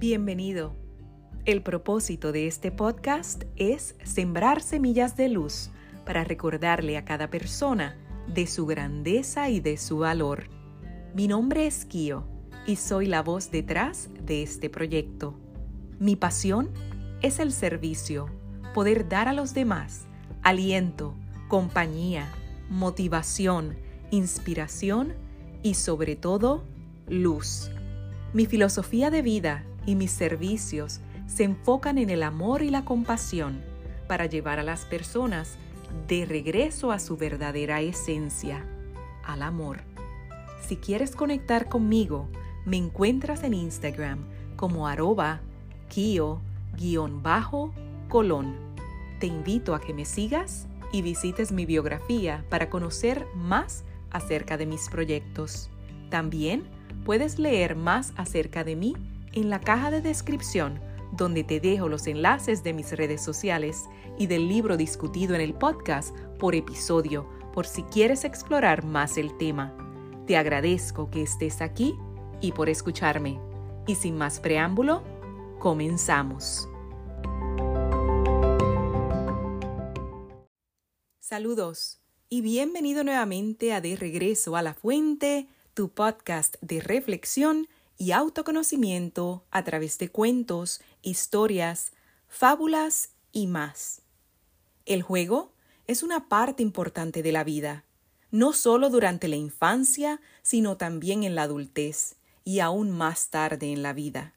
Bienvenido. El propósito de este podcast es sembrar semillas de luz para recordarle a cada persona de su grandeza y de su valor. Mi nombre es Kio y soy la voz detrás de este proyecto. Mi pasión es el servicio, poder dar a los demás aliento, compañía, motivación, inspiración y sobre todo luz. Mi filosofía de vida y mis servicios se enfocan en el amor y la compasión para llevar a las personas de regreso a su verdadera esencia, al amor. Si quieres conectar conmigo, me encuentras en Instagram como arroba kio-colón. Te invito a que me sigas y visites mi biografía para conocer más acerca de mis proyectos. También puedes leer más acerca de mí en la caja de descripción, donde te dejo los enlaces de mis redes sociales y del libro discutido en el podcast por episodio, por si quieres explorar más el tema. Te agradezco que estés aquí y por escucharme. Y sin más preámbulo, comenzamos. Saludos y bienvenido nuevamente a De Regreso a la Fuente, tu podcast de reflexión y autoconocimiento a través de cuentos, historias, fábulas y más. El juego es una parte importante de la vida, no solo durante la infancia, sino también en la adultez y aún más tarde en la vida.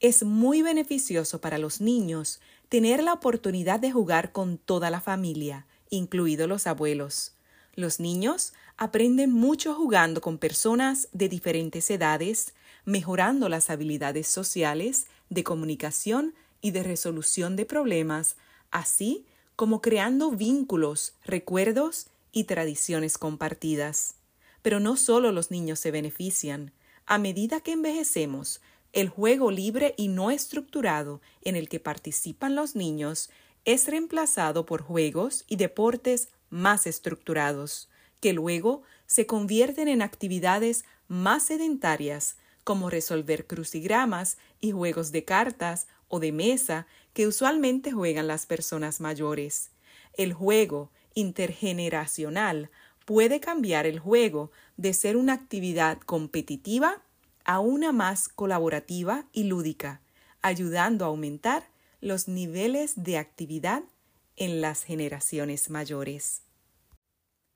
Es muy beneficioso para los niños tener la oportunidad de jugar con toda la familia, incluidos los abuelos. Los niños aprenden mucho jugando con personas de diferentes edades, mejorando las habilidades sociales, de comunicación y de resolución de problemas, así como creando vínculos, recuerdos y tradiciones compartidas. Pero no solo los niños se benefician. A medida que envejecemos, el juego libre y no estructurado en el que participan los niños es reemplazado por juegos y deportes más estructurados, que luego se convierten en actividades más sedentarias, como resolver crucigramas y juegos de cartas o de mesa que usualmente juegan las personas mayores. El juego intergeneracional puede cambiar el juego de ser una actividad competitiva a una más colaborativa y lúdica, ayudando a aumentar los niveles de actividad en las generaciones mayores.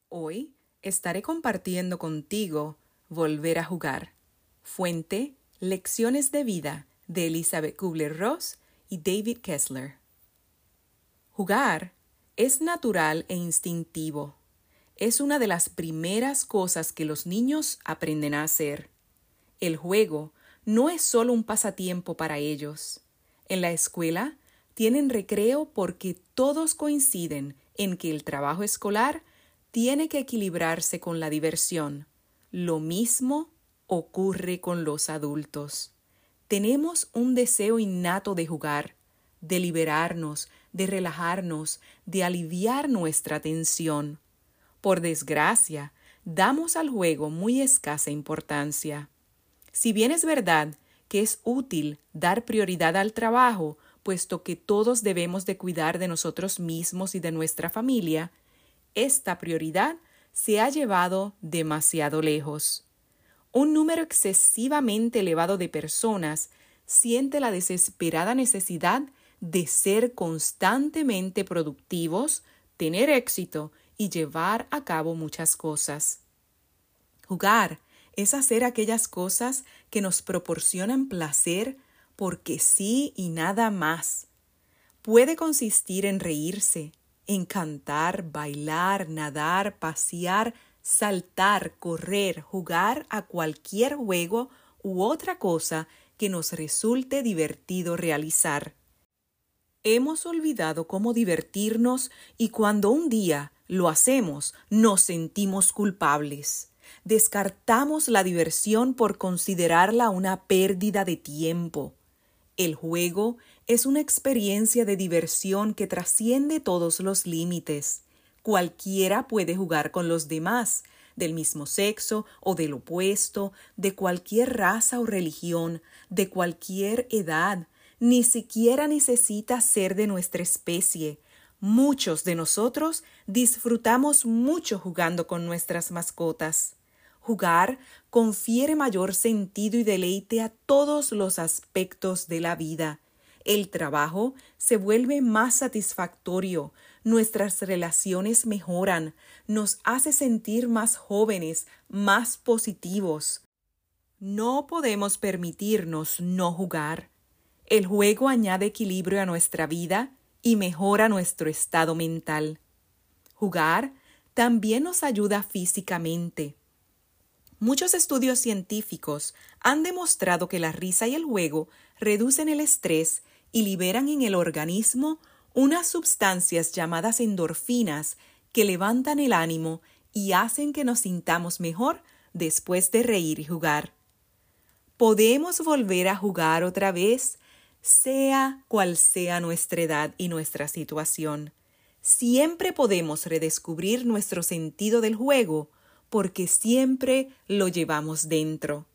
Hoy estaré compartiendo contigo Volver a jugar. Fuente Lecciones de vida de Elizabeth Kubler-Ross y David Kessler. Jugar es natural e instintivo. Es una de las primeras cosas que los niños aprenden a hacer. El juego no es solo un pasatiempo para ellos. En la escuela tienen recreo porque todos coinciden en que el trabajo escolar tiene que equilibrarse con la diversión. Lo mismo ocurre con los adultos. Tenemos un deseo innato de jugar, de liberarnos, de relajarnos, de aliviar nuestra tensión. Por desgracia, damos al juego muy escasa importancia. Si bien es verdad que es útil dar prioridad al trabajo, puesto que todos debemos de cuidar de nosotros mismos y de nuestra familia, esta prioridad se ha llevado demasiado lejos. Un número excesivamente elevado de personas siente la desesperada necesidad de ser constantemente productivos, tener éxito y llevar a cabo muchas cosas. Jugar es hacer aquellas cosas que nos proporcionan placer porque sí y nada más. Puede consistir en reírse, en cantar, bailar, nadar, pasear, saltar, correr, jugar a cualquier juego u otra cosa que nos resulte divertido realizar. Hemos olvidado cómo divertirnos y cuando un día lo hacemos nos sentimos culpables descartamos la diversión por considerarla una pérdida de tiempo. El juego es una experiencia de diversión que trasciende todos los límites. Cualquiera puede jugar con los demás, del mismo sexo o del opuesto, de cualquier raza o religión, de cualquier edad, ni siquiera necesita ser de nuestra especie. Muchos de nosotros disfrutamos mucho jugando con nuestras mascotas. Jugar confiere mayor sentido y deleite a todos los aspectos de la vida. El trabajo se vuelve más satisfactorio, nuestras relaciones mejoran, nos hace sentir más jóvenes, más positivos. No podemos permitirnos no jugar. El juego añade equilibrio a nuestra vida y mejora nuestro estado mental. Jugar también nos ayuda físicamente. Muchos estudios científicos han demostrado que la risa y el juego reducen el estrés y liberan en el organismo unas sustancias llamadas endorfinas que levantan el ánimo y hacen que nos sintamos mejor después de reír y jugar. Podemos volver a jugar otra vez, sea cual sea nuestra edad y nuestra situación. Siempre podemos redescubrir nuestro sentido del juego porque siempre lo llevamos dentro.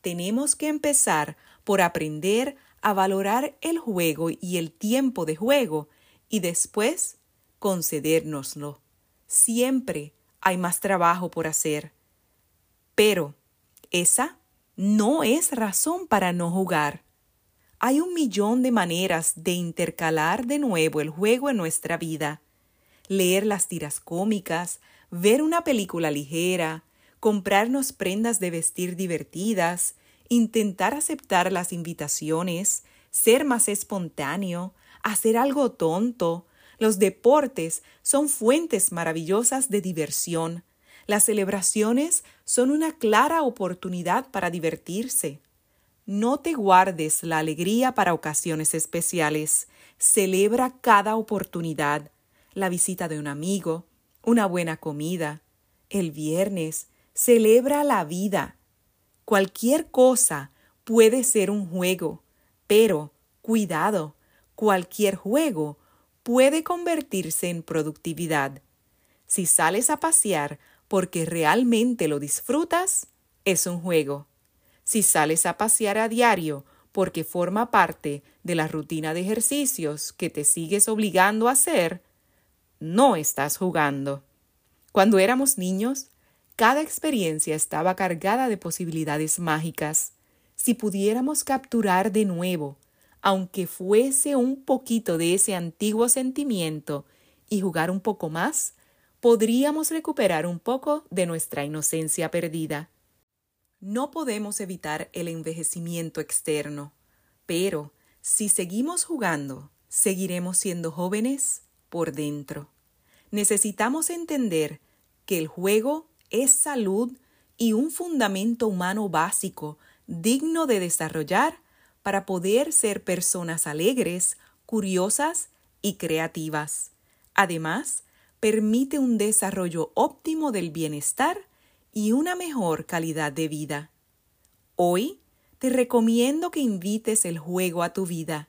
Tenemos que empezar por aprender a valorar el juego y el tiempo de juego y después concedérnoslo. Siempre hay más trabajo por hacer. Pero esa no es razón para no jugar. Hay un millón de maneras de intercalar de nuevo el juego en nuestra vida. Leer las tiras cómicas, ver una película ligera, comprarnos prendas de vestir divertidas, intentar aceptar las invitaciones, ser más espontáneo, hacer algo tonto. Los deportes son fuentes maravillosas de diversión. Las celebraciones son una clara oportunidad para divertirse. No te guardes la alegría para ocasiones especiales. Celebra cada oportunidad. La visita de un amigo, una buena comida. El viernes, celebra la vida. Cualquier cosa puede ser un juego, pero cuidado, cualquier juego puede convertirse en productividad. Si sales a pasear porque realmente lo disfrutas, es un juego. Si sales a pasear a diario porque forma parte de la rutina de ejercicios que te sigues obligando a hacer, no estás jugando. Cuando éramos niños, cada experiencia estaba cargada de posibilidades mágicas. Si pudiéramos capturar de nuevo, aunque fuese un poquito de ese antiguo sentimiento, y jugar un poco más, podríamos recuperar un poco de nuestra inocencia perdida. No podemos evitar el envejecimiento externo, pero si seguimos jugando, seguiremos siendo jóvenes por dentro. Necesitamos entender que el juego es salud y un fundamento humano básico digno de desarrollar para poder ser personas alegres, curiosas y creativas. Además, permite un desarrollo óptimo del bienestar y una mejor calidad de vida. Hoy te recomiendo que invites el juego a tu vida.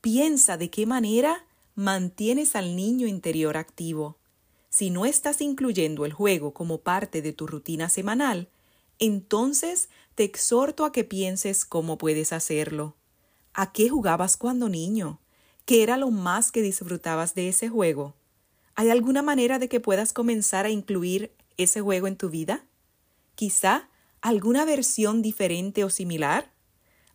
Piensa de qué manera mantienes al niño interior activo. Si no estás incluyendo el juego como parte de tu rutina semanal, entonces te exhorto a que pienses cómo puedes hacerlo. ¿A qué jugabas cuando niño? ¿Qué era lo más que disfrutabas de ese juego? ¿Hay alguna manera de que puedas comenzar a incluir ese juego en tu vida? Quizá alguna versión diferente o similar.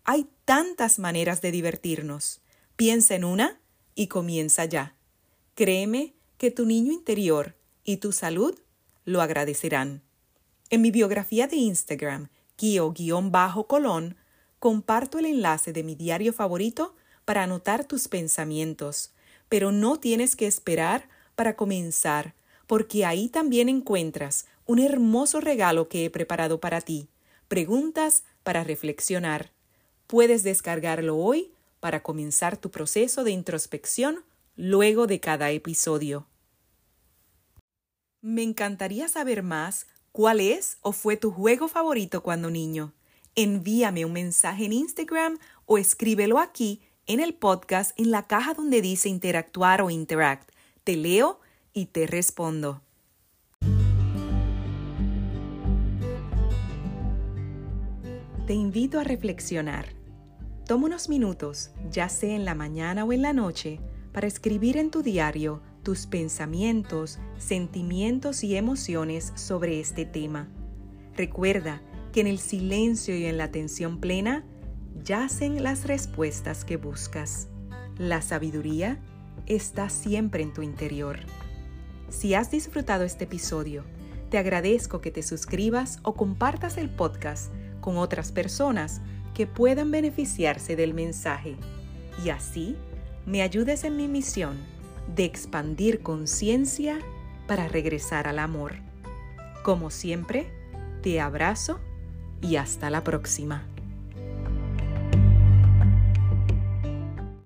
Hay tantas maneras de divertirnos. Piensa en una y comienza ya. Créeme que tu niño interior y tu salud lo agradecerán. En mi biografía de Instagram, Kio-Colón, comparto el enlace de mi diario favorito para anotar tus pensamientos, pero no tienes que esperar para comenzar, porque ahí también encuentras un hermoso regalo que he preparado para ti, preguntas para reflexionar. Puedes descargarlo hoy para comenzar tu proceso de introspección luego de cada episodio. Me encantaría saber más cuál es o fue tu juego favorito cuando niño. Envíame un mensaje en Instagram o escríbelo aquí en el podcast en la caja donde dice interactuar o interact. Te leo y te respondo. Te invito a reflexionar. Toma unos minutos, ya sea en la mañana o en la noche, para escribir en tu diario tus pensamientos, sentimientos y emociones sobre este tema. Recuerda que en el silencio y en la atención plena yacen las respuestas que buscas. La sabiduría está siempre en tu interior. Si has disfrutado este episodio, te agradezco que te suscribas o compartas el podcast con otras personas que puedan beneficiarse del mensaje y así me ayudes en mi misión de expandir conciencia para regresar al amor. Como siempre, te abrazo y hasta la próxima.